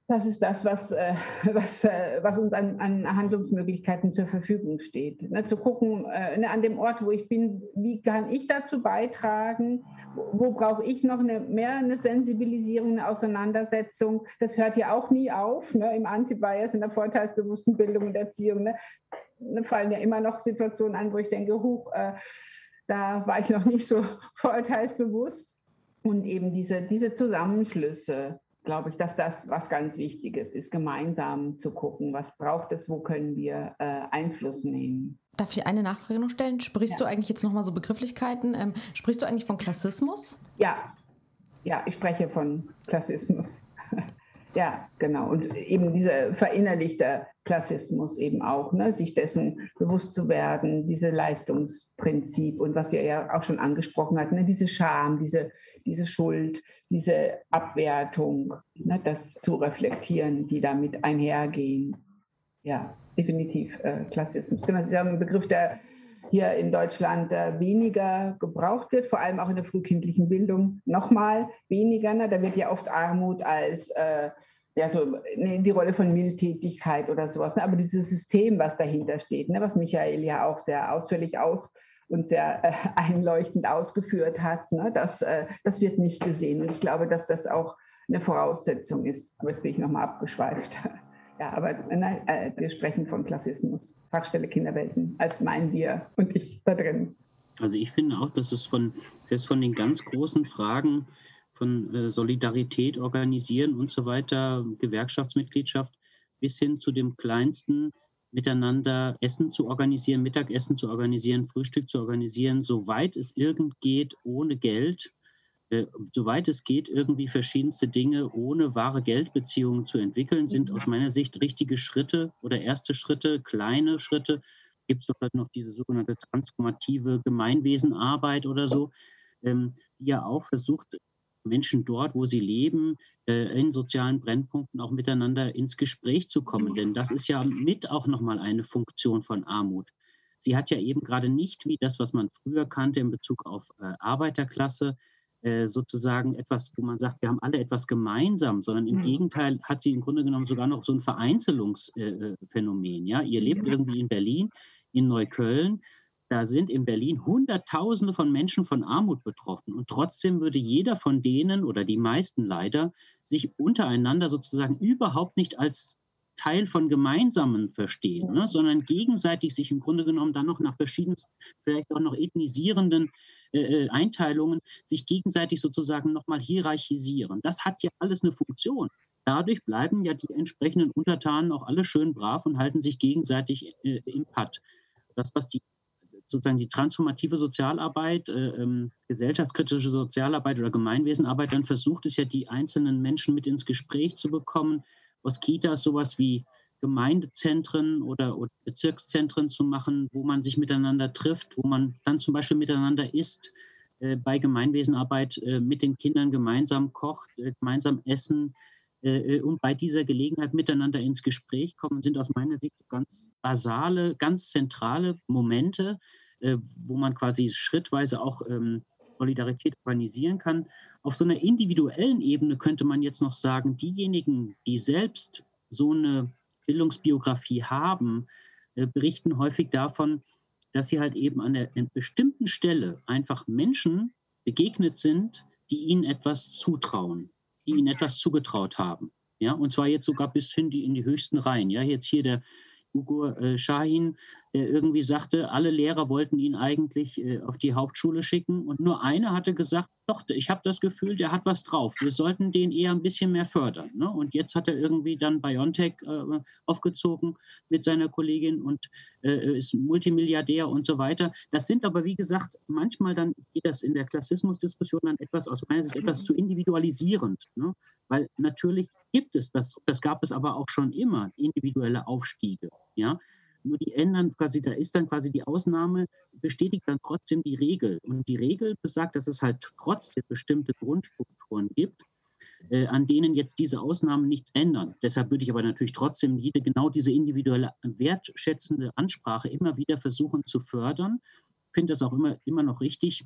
das ist das, was, äh, was, äh, was uns an, an, Handlungsmöglichkeiten zur Verfügung steht. Ne, zu gucken, äh, ne, an dem Ort, wo ich bin, wie kann ich dazu beitragen? Wo, wo brauche ich noch eine, mehr eine Sensibilisierung, eine Auseinandersetzung? Das hört ja auch nie auf ne, im Anti-Bias, in der vorteilsbewussten Bildung und Erziehung. Ne, ne fallen ja immer noch Situationen an, wo ich denke, huch, äh, da war ich noch nicht so vorurteilsbewusst. Und eben diese, diese Zusammenschlüsse, glaube ich, dass das was ganz Wichtiges ist, gemeinsam zu gucken, was braucht es, wo können wir äh, Einfluss nehmen. Darf ich eine Nachfrage noch stellen? Sprichst ja. du eigentlich jetzt nochmal so Begrifflichkeiten? Ähm, sprichst du eigentlich von Klassismus? Ja, ja, ich spreche von Klassismus. ja, genau. Und eben dieser verinnerlichte Klassismus eben auch, ne? sich dessen bewusst zu werden, diese Leistungsprinzip und was wir ja auch schon angesprochen hatten, ne? diese Scham, diese diese Schuld, diese Abwertung, ne, das zu reflektieren, die damit einhergehen. Ja, definitiv äh, Klassismus. Genau, das ist ja ein Begriff, der hier in Deutschland äh, weniger gebraucht wird, vor allem auch in der frühkindlichen Bildung. Nochmal weniger, ne? da wird ja oft Armut als äh, ja, so ne, die Rolle von Mildtätigkeit oder sowas. Ne? Aber dieses System, was dahinter steht, ne? was Michael ja auch sehr ausführlich aus und sehr äh, einleuchtend ausgeführt hat, ne? das, äh, das wird nicht gesehen. Und ich glaube, dass das auch eine Voraussetzung ist. Aber jetzt bin ich nochmal abgeschweift. Ja, aber nein, äh, wir sprechen von Klassismus, Fachstelle Kinderwelten, als meinen wir und ich da drin. Also ich finde auch, dass es von, selbst von den ganz großen Fragen von äh, Solidarität organisieren und so weiter, Gewerkschaftsmitgliedschaft, bis hin zu dem kleinsten miteinander Essen zu organisieren, Mittagessen zu organisieren, Frühstück zu organisieren, soweit es irgend geht, ohne Geld, soweit es geht, irgendwie verschiedenste Dinge ohne wahre Geldbeziehungen zu entwickeln, sind aus meiner Sicht richtige Schritte oder erste Schritte, kleine Schritte. Gibt es doch noch diese sogenannte transformative Gemeinwesenarbeit oder so, ähm, die ja auch versucht, Menschen dort, wo sie leben, äh, in sozialen Brennpunkten auch miteinander ins Gespräch zu kommen. Denn das ist ja mit auch nochmal eine Funktion von Armut. Sie hat ja eben gerade nicht wie das, was man früher kannte in Bezug auf äh, Arbeiterklasse, äh, sozusagen etwas, wo man sagt, wir haben alle etwas gemeinsam, sondern im mhm. Gegenteil hat sie im Grunde genommen sogar noch so ein Vereinzelungsphänomen. ja, ihr lebt irgendwie in Berlin, in Neukölln, da sind in Berlin Hunderttausende von Menschen von Armut betroffen. Und trotzdem würde jeder von denen oder die meisten leider sich untereinander sozusagen überhaupt nicht als Teil von Gemeinsamen verstehen, ne, sondern gegenseitig sich im Grunde genommen dann noch nach verschiedensten, vielleicht auch noch ethnisierenden äh, äh Einteilungen, sich gegenseitig sozusagen nochmal hierarchisieren. Das hat ja alles eine Funktion. Dadurch bleiben ja die entsprechenden Untertanen auch alle schön brav und halten sich gegenseitig äh, im Patt. Das, was die sozusagen die transformative Sozialarbeit, äh, ähm, gesellschaftskritische Sozialarbeit oder Gemeinwesenarbeit dann versucht es ja, die einzelnen Menschen mit ins Gespräch zu bekommen, aus Kitas sowas wie Gemeindezentren oder, oder, Bezirkszentren zu machen, wo man sich miteinander trifft, wo man dann zum Beispiel miteinander isst, äh, bei Gemeinwesenarbeit äh, mit den Kindern gemeinsam kocht, äh, gemeinsam essen, äh, und bei dieser Gelegenheit miteinander ins Gespräch kommen, sind aus meiner Sicht ganz basale, ganz zentrale Momente, äh, wo man quasi schrittweise auch ähm, Solidarität organisieren kann. Auf so einer individuellen Ebene könnte man jetzt noch sagen, diejenigen, die selbst so eine Bildungsbiografie haben, äh, berichten häufig davon, dass sie halt eben an einer bestimmten Stelle einfach Menschen begegnet sind, die ihnen etwas zutrauen die ihnen etwas zugetraut haben. Ja, und zwar jetzt sogar bis hin die, in die höchsten Reihen. Ja, jetzt hier der Ugo äh, Shahin, der irgendwie sagte, alle Lehrer wollten ihn eigentlich äh, auf die Hauptschule schicken und nur einer hatte gesagt, doch, ich habe das Gefühl, der hat was drauf. Wir sollten den eher ein bisschen mehr fördern. Ne? Und jetzt hat er irgendwie dann BioNTech äh, aufgezogen mit seiner Kollegin und äh, ist Multimilliardär und so weiter. Das sind aber, wie gesagt, manchmal dann geht das in der Klassismusdiskussion dann etwas, aus meiner Sicht, etwas zu individualisierend. Ne? Weil natürlich gibt es das, das gab es aber auch schon immer, individuelle Aufstiege. Ja, nur die ändern quasi, da ist dann quasi die Ausnahme, bestätigt dann trotzdem die Regel. Und die Regel besagt, dass es halt trotzdem bestimmte Grundstrukturen gibt, äh, an denen jetzt diese Ausnahmen nichts ändern. Deshalb würde ich aber natürlich trotzdem jede, genau diese individuelle wertschätzende Ansprache immer wieder versuchen zu fördern. Ich finde das auch immer, immer noch richtig,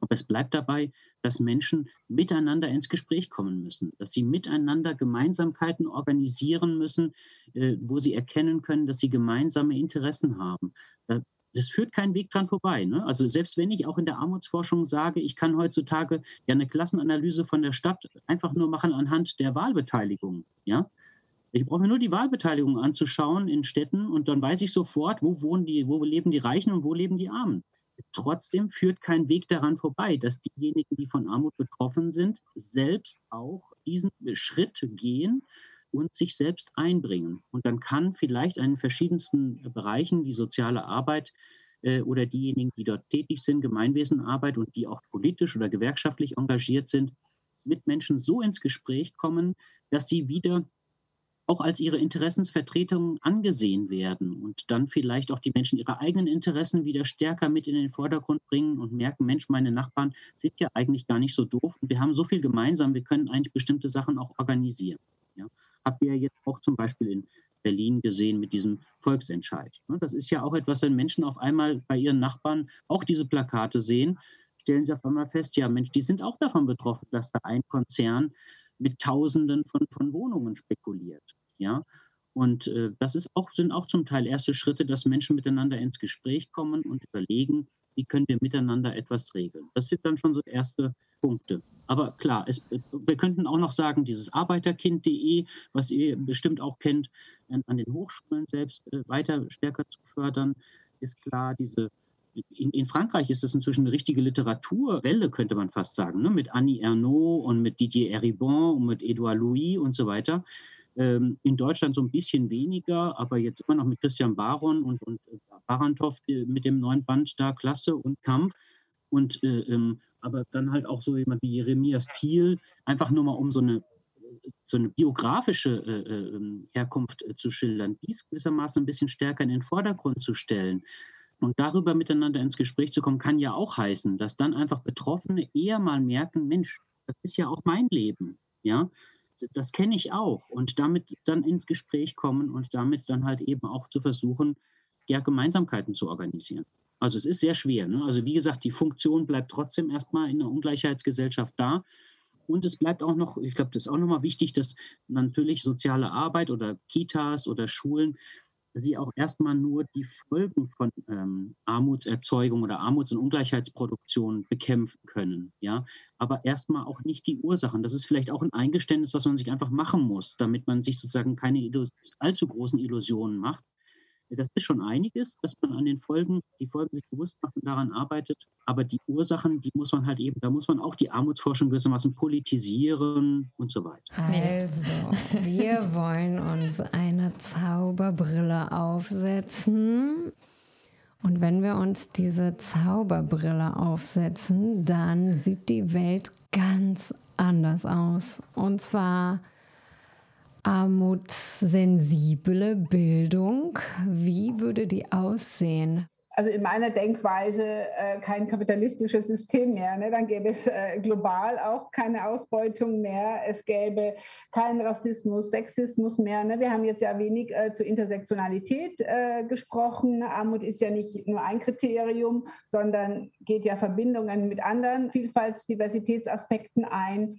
aber es bleibt dabei, dass Menschen miteinander ins Gespräch kommen müssen, dass sie miteinander Gemeinsamkeiten organisieren müssen, äh, wo sie erkennen können, dass sie gemeinsame Interessen haben. Das führt keinen Weg dran vorbei. Ne? Also selbst wenn ich auch in der Armutsforschung sage, ich kann heutzutage ja eine Klassenanalyse von der Stadt einfach nur machen anhand der Wahlbeteiligung. Ja? Ich brauche mir nur die Wahlbeteiligung anzuschauen in Städten und dann weiß ich sofort, wo wohnen die, wo leben die Reichen und wo leben die Armen. Trotzdem führt kein Weg daran vorbei, dass diejenigen, die von Armut betroffen sind, selbst auch diesen Schritt gehen und sich selbst einbringen. Und dann kann vielleicht in verschiedensten Bereichen die soziale Arbeit äh, oder diejenigen, die dort tätig sind, Gemeinwesenarbeit und die auch politisch oder gewerkschaftlich engagiert sind, mit Menschen so ins Gespräch kommen, dass sie wieder auch als ihre Interessensvertretungen angesehen werden und dann vielleicht auch die Menschen ihre eigenen Interessen wieder stärker mit in den Vordergrund bringen und merken, Mensch, meine Nachbarn sind ja eigentlich gar nicht so doof und wir haben so viel gemeinsam, wir können eigentlich bestimmte Sachen auch organisieren. Ja. Habt ihr jetzt auch zum Beispiel in Berlin gesehen mit diesem Volksentscheid. Ne. Das ist ja auch etwas, wenn Menschen auf einmal bei ihren Nachbarn auch diese Plakate sehen, stellen sie auf einmal fest, ja Mensch, die sind auch davon betroffen, dass da ein Konzern mit Tausenden von, von Wohnungen spekuliert. Ja? Und äh, das ist auch, sind auch zum Teil erste Schritte, dass Menschen miteinander ins Gespräch kommen und überlegen, wie können wir miteinander etwas regeln. Das sind dann schon so erste Punkte. Aber klar, es, wir könnten auch noch sagen, dieses arbeiterkind.de, was ihr bestimmt auch kennt, an den Hochschulen selbst äh, weiter stärker zu fördern, ist klar, diese in, in, Frankreich ist das inzwischen eine richtige Literaturwelle, könnte man fast sagen, ne? mit Annie Ernaux und mit Didier Eribon und mit Edouard Louis und so weiter. Ähm, in Deutschland so ein bisschen weniger, aber jetzt immer noch mit Christian Baron und, und äh, Barantow mit dem neuen Band da, Klasse und Kampf. Und äh, ähm, aber dann halt auch so jemand wie Jeremias Thiel, einfach nur mal um so eine so eine biografische äh, äh ähm, Herkunft äh, zu schildern, dies gewissermaßen ein bisschen stärker in den Vordergrund zu stellen. Und darüber miteinander ins Gespräch zu kommen, kann ja auch heißen, dass dann einfach Betroffene eher mal merken, Mensch, das ist ja auch mein Leben. Ja, das kenne ich auch. Und damit dann ins Gespräch kommen und damit dann halt eben auch zu versuchen, ja, Gemeinsamkeiten zu organisieren. Also es ist sehr schwer. Ne? Also wie gesagt, die Funktion bleibt trotzdem erstmal in der Ungleichheitsgesellschaft da. Und es bleibt auch noch, ich glaube, das ist auch nochmal wichtig, dass natürlich soziale Arbeit oder Kitas oder Schulen sie auch erstmal nur die Folgen von ähm, Armutserzeugung oder Armuts- und Ungleichheitsproduktion bekämpfen können. Ja? Aber erstmal auch nicht die Ursachen. Das ist vielleicht auch ein Eingeständnis, was man sich einfach machen muss, damit man sich sozusagen keine allzu großen Illusionen macht. Das ist schon einiges, dass man an den Folgen, die Folgen sich bewusst macht und daran arbeitet. Aber die Ursachen, die muss man halt eben, da muss man auch die Armutsforschung gewissermaßen politisieren und so weiter. Also, wir wollen uns eine Zauberbrille aufsetzen. Und wenn wir uns diese Zauberbrille aufsetzen, dann sieht die Welt ganz anders aus. Und zwar armutssensible Bildung. Wie würde die aussehen? also in meiner Denkweise äh, kein kapitalistisches System mehr. Ne? Dann gäbe es äh, global auch keine Ausbeutung mehr. Es gäbe keinen Rassismus, Sexismus mehr. Ne? Wir haben jetzt ja wenig äh, zur Intersektionalität äh, gesprochen. Armut ist ja nicht nur ein Kriterium, sondern geht ja Verbindungen mit anderen Vielfalts-, Diversitätsaspekten ein.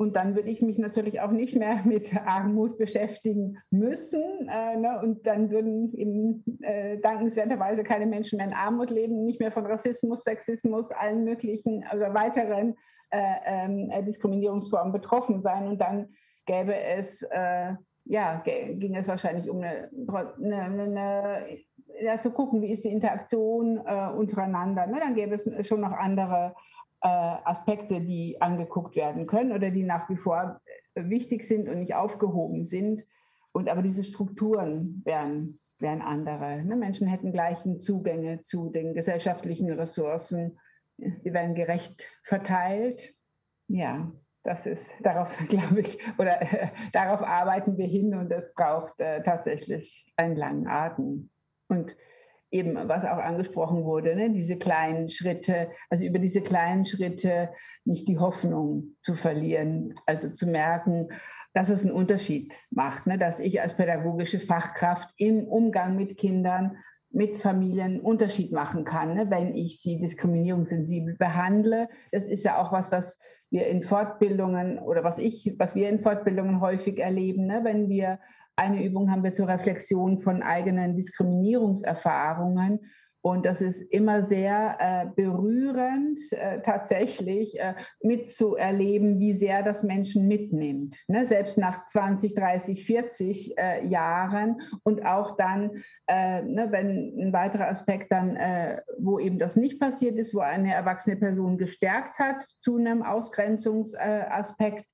Und dann würde ich mich natürlich auch nicht mehr mit Armut beschäftigen müssen. Äh, ne? Und dann würden eben äh, dankenswerterweise keine Menschen mehr in Armut leben, nicht mehr von Rassismus, Sexismus, allen möglichen oder weiteren äh, ähm, äh, Diskriminierungsformen betroffen sein. Und dann gäbe es, äh, ja, ging es wahrscheinlich um eine, eine, eine ja, zu gucken, wie ist die Interaktion äh, untereinander. Ne? Dann gäbe es schon noch andere Aspekte, die angeguckt werden können oder die nach wie vor äh, wichtig sind und nicht aufgehoben sind. Und aber diese Strukturen wären, wären andere. Ne? Menschen hätten gleichen Zugänge zu den gesellschaftlichen Ressourcen. Die werden gerecht verteilt. Ja, das ist, darauf glaube ich, oder äh, darauf arbeiten wir hin und es braucht äh, tatsächlich einen langen Atem. Und eben, was auch angesprochen wurde, ne, diese kleinen Schritte, also über diese kleinen Schritte nicht die Hoffnung zu verlieren, also zu merken, dass es einen Unterschied macht, ne, dass ich als pädagogische Fachkraft im Umgang mit Kindern, mit Familien einen Unterschied machen kann, ne, wenn ich sie diskriminierungssensibel behandle. Das ist ja auch was, was wir in Fortbildungen oder was ich, was wir in Fortbildungen häufig erleben, ne, wenn wir eine Übung haben wir zur Reflexion von eigenen Diskriminierungserfahrungen. Und das ist immer sehr äh, berührend, äh, tatsächlich äh, mitzuerleben, wie sehr das Menschen mitnimmt. Ne? Selbst nach 20, 30, 40 Jahren und auch dann, äh, ne, wenn ein weiterer Aspekt dann, äh, wo eben das nicht passiert ist, wo eine erwachsene Person gestärkt hat zu einem Ausgrenzungsaspekt,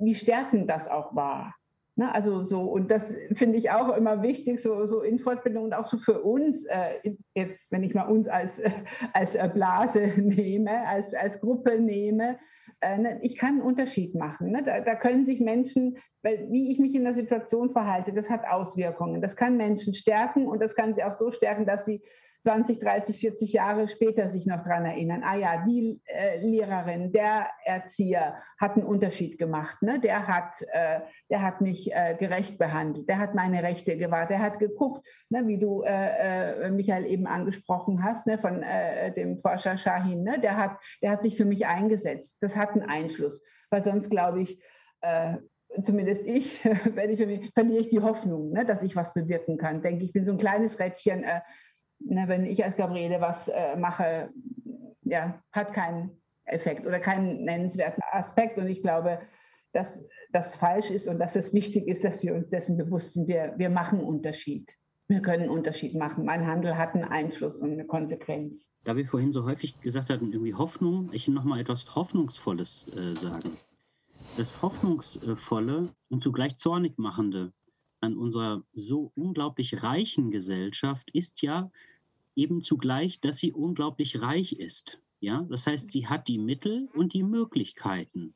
wie stärkend das auch war. Ne, also so, und das finde ich auch immer wichtig, so, so in Fortbildung und auch so für uns, äh, jetzt, wenn ich mal uns als, äh, als Blase nehme, als, als Gruppe nehme, äh, ne, ich kann einen Unterschied machen. Ne? Da, da, können sich Menschen, weil, wie ich mich in der Situation verhalte, das hat Auswirkungen. Das kann Menschen stärken und das kann sie auch so stärken, dass sie 20, 30, 40 Jahre später sich noch daran erinnern, ah ja, die äh, Lehrerin, der Erzieher hat einen Unterschied gemacht, ne? der, hat, äh, der hat mich äh, gerecht behandelt, der hat meine Rechte gewahrt, der hat geguckt, ne, wie du, äh, äh, Michael, eben angesprochen hast, ne, von äh, dem Forscher Shahin, ne? der, hat, der hat sich für mich eingesetzt. Das hat einen Einfluss, weil sonst glaube ich, zumindest ich, wenn ich verliere ich die Hoffnung, ne, dass ich was bewirken kann. Denke ich bin so ein kleines Rädchen. Äh, ne, wenn ich als Gabriele was äh, mache, ja, hat keinen Effekt oder keinen nennenswerten Aspekt. Und ich glaube, dass das falsch ist und dass es wichtig ist, dass wir uns dessen bewusst sind. Wir, wir machen Unterschied. Wir können Unterschied machen. Mein Handel hat einen Einfluss und eine Konsequenz. Da wir vorhin so häufig gesagt hatten, irgendwie Hoffnung, ich will noch mal etwas Hoffnungsvolles äh, sagen. Das Hoffnungsvolle und zugleich zornig machende an unserer so unglaublich reichen Gesellschaft ist ja eben zugleich, dass sie unglaublich reich ist. Ja, das heißt, sie hat die Mittel und die Möglichkeiten.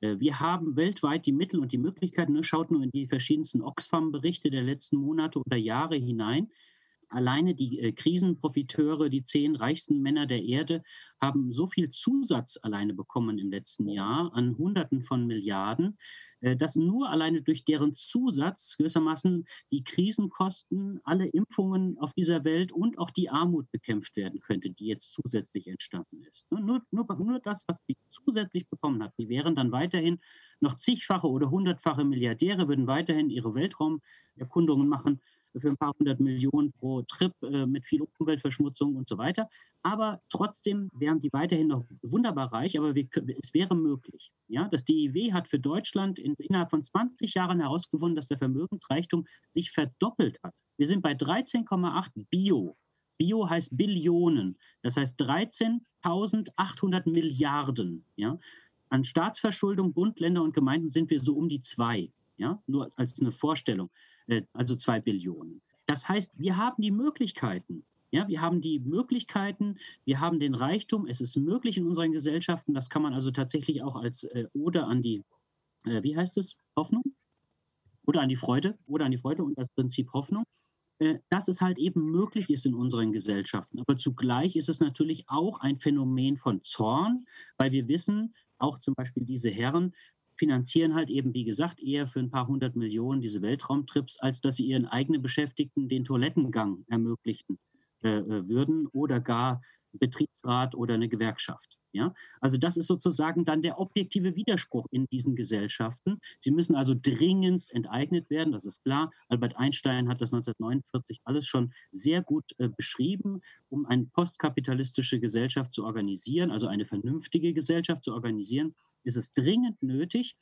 Äh, wir haben weltweit die Mittel und die Möglichkeiten. Ne, schaut nur in die verschiedensten Oxfam-Berichte der letzten Monate oder Jahre hinein. Alleine die äh, Krisenprofiteure, die zehn reichsten Männer der Erde, haben so viel Zusatz alleine bekommen im letzten Jahr an Hunderten von Milliarden, äh, dass nur alleine durch deren Zusatz gewissermaßen die Krisenkosten, alle Impfungen auf dieser Welt und auch die Armut bekämpft werden könnte, die jetzt zusätzlich entstanden ist. Nur, nur, nur das, was die zusätzlich bekommen hat, die wären dann weiterhin noch zigfache oder hundertfache Milliardäre, würden weiterhin ihre Weltraumerkundungen machen für ein paar hundert Millionen pro Trip äh, mit viel Umweltverschmutzung und so weiter. Aber trotzdem wären die weiterhin noch wunderbar reich, aber wir, es wäre möglich. Ja? Das DIW hat für Deutschland in, innerhalb von 20 Jahren herausgefunden, dass der Vermögensreichtum sich verdoppelt hat. Wir sind bei 13,8 Bio. Bio heißt Billionen, das heißt 13.800 Milliarden. Ja? An Staatsverschuldung, Bund, Länder und Gemeinden sind wir so um die zwei. Ja? Nur als eine Vorstellung. Äh, also zwei Billionen. Das heißt, wir haben die Möglichkeiten. Ja, wir haben die Möglichkeiten, wir haben den Reichtum, es ist möglich in unseren Gesellschaften, das kann man also tatsächlich auch als äh, Oder an die, äh, wie heißt es, Hoffnung? Oder an die Freude, oder an die Freude und das Prinzip Hoffnung, äh, dass es halt eben möglich ist in unseren Gesellschaften. Aber zugleich ist es natürlich auch ein Phänomen von Zorn, weil wir wissen, auch zum Beispiel diese Herren finanzieren halt eben, wie gesagt, eher für ein paar hundert Millionen diese Weltraumtrips, als dass sie ihren eigenen Beschäftigten den Toilettengang ermöglichen äh, äh, würden oder gar Betriebsrat oder eine Gewerkschaft. Ja? Also das ist sozusagen dann der objektive Widerspruch in diesen Gesellschaften. Sie müssen also dringend enteignet werden, das ist klar. Albert Einstein hat das 1949 alles schon sehr gut äh, beschrieben, um eine postkapitalistische Gesellschaft zu organisieren, also eine vernünftige Gesellschaft zu organisieren, ist es dringend nötig.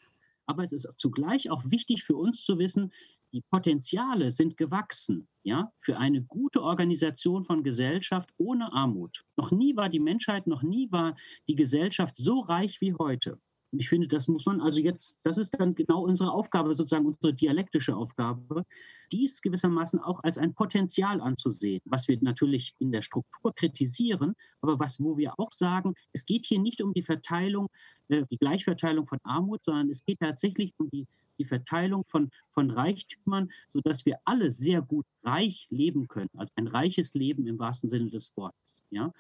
Aber es ist zugleich auch wichtig für uns zu wissen, die Potenziale sind gewachsen, ja, für eine gute Organisation von Gesellschaft ohne Armut. Noch nie war die Menschheit, noch nie war die Gesellschaft so reich wie heute. Und ich finde, das muss man also jetzt, das ist dann genau unsere Aufgabe, sozusagen unsere dialektische Aufgabe, dies gewissermaßen auch als ein Potenzial anzusehen, was wir natürlich in der Struktur kritisieren, aber was, wo wir auch sagen, es geht hier nicht um die Verteilung, äh, die Gleichverteilung von Armut, sondern es geht tatsächlich um die die Verteilung von, von Reichtümern, sodass wir alle sehr gut reich leben können, also ein reiches Leben im wahrsten Sinne des Wortes. Ja?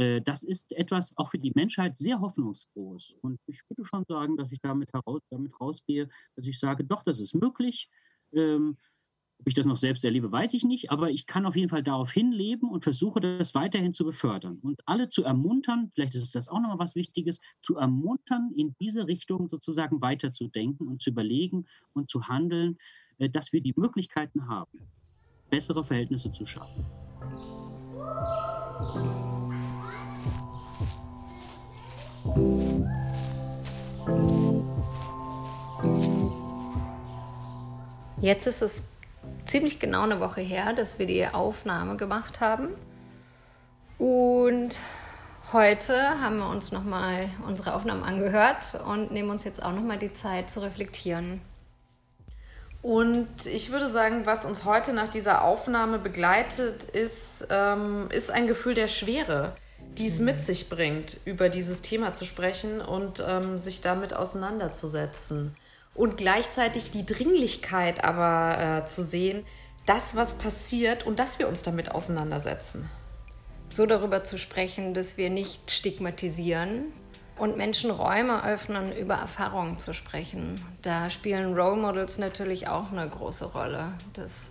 Äh, das ist etwas auch für die Menschheit sehr hoffnungsfrohes. Und ich würde schon sagen, dass ich damit, heraus, damit rausgehe, dass ich sage, doch, das ist möglich. Ähm, ob ich das noch selbst erlebe, weiß ich nicht, aber ich kann auf jeden Fall darauf hinleben und versuche das weiterhin zu befördern und alle zu ermuntern, vielleicht ist das auch noch mal was Wichtiges, zu ermuntern, in diese Richtung sozusagen weiterzudenken und zu überlegen und zu handeln, äh, dass wir die Möglichkeiten haben, bessere Verhältnisse zu schaffen. Jetzt ist es ziemlich genau eine Woche her, dass wir die Aufnahme gemacht haben. Und heute haben wir uns nochmal unsere Aufnahmen angehört und nehmen uns jetzt auch nochmal die Zeit zu reflektieren. Und ich würde sagen, was uns heute nach dieser Aufnahme begleitet, ist, ähm, ist ein Gefühl der Schwere, die es mit sich bringt, über dieses Thema zu sprechen und ähm, sich damit auseinanderzusetzen und gleichzeitig die Dringlichkeit aber äh, zu sehen, das, was passiert und dass wir uns damit auseinandersetzen. so darüber zu sprechen, dass wir nicht stigmatisieren und Menschen Räume öffnen, über Erfahrungen zu sprechen. Da spielen Role Models natürlich auch eine große Rolle. Das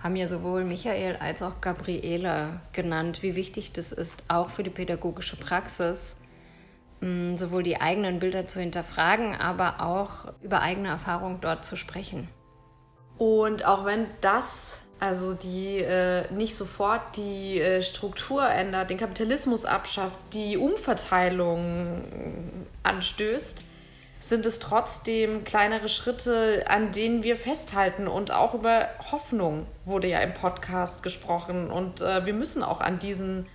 haben ja sowohl Michael als auch Gabriele genannt, wie wichtig das ist, auch für die pädagogische Praxis, sowohl die eigenen Bilder zu hinterfragen, aber auch über eigene Erfahrungen dort zu sprechen. Und auch wenn das also die äh, nicht sofort die äh, Struktur ändert, den Kapitalismus abschafft, die Umverteilung anstößt, sind es trotzdem kleinere Schritte, an denen wir festhalten. Und auch über Hoffnung wurde ja im Podcast gesprochen. Und äh, wir müssen auch an diesen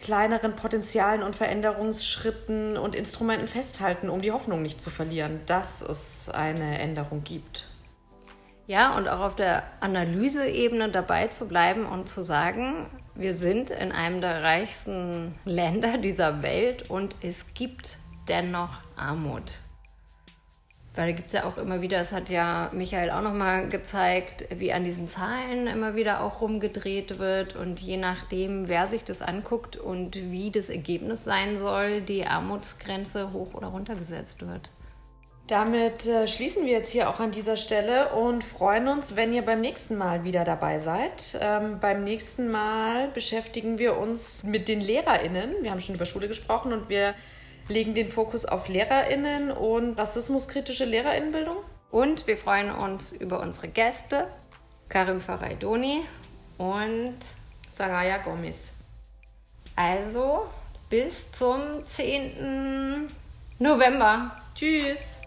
kleineren Potenzialen und Veränderungsschritten und Instrumenten festhalten, um die Hoffnung nicht zu verlieren, dass es eine Änderung gibt. Ja, und auch auf der Analyseebene dabei zu bleiben und zu sagen, wir sind in einem der reichsten Länder dieser Welt und es gibt dennoch Armut. Weil da gibt es ja auch immer wieder, das hat ja Michael auch nochmal gezeigt, wie an diesen Zahlen immer wieder auch rumgedreht wird und je nachdem, wer sich das anguckt und wie das Ergebnis sein soll, die Armutsgrenze hoch oder runter gesetzt wird. Damit äh, schließen wir jetzt hier auch an dieser Stelle und freuen uns, wenn ihr beim nächsten Mal wieder dabei seid. Ähm, beim nächsten Mal beschäftigen wir uns mit den LehrerInnen. Wir haben schon über Schule gesprochen und wir legen den Fokus auf LehrerInnen und rassismuskritische LehrerInnenbildung. Und wir freuen uns über unsere Gäste, Karim Faraidoni und Saraya Gomez. Also bis zum 10. November. Tschüss.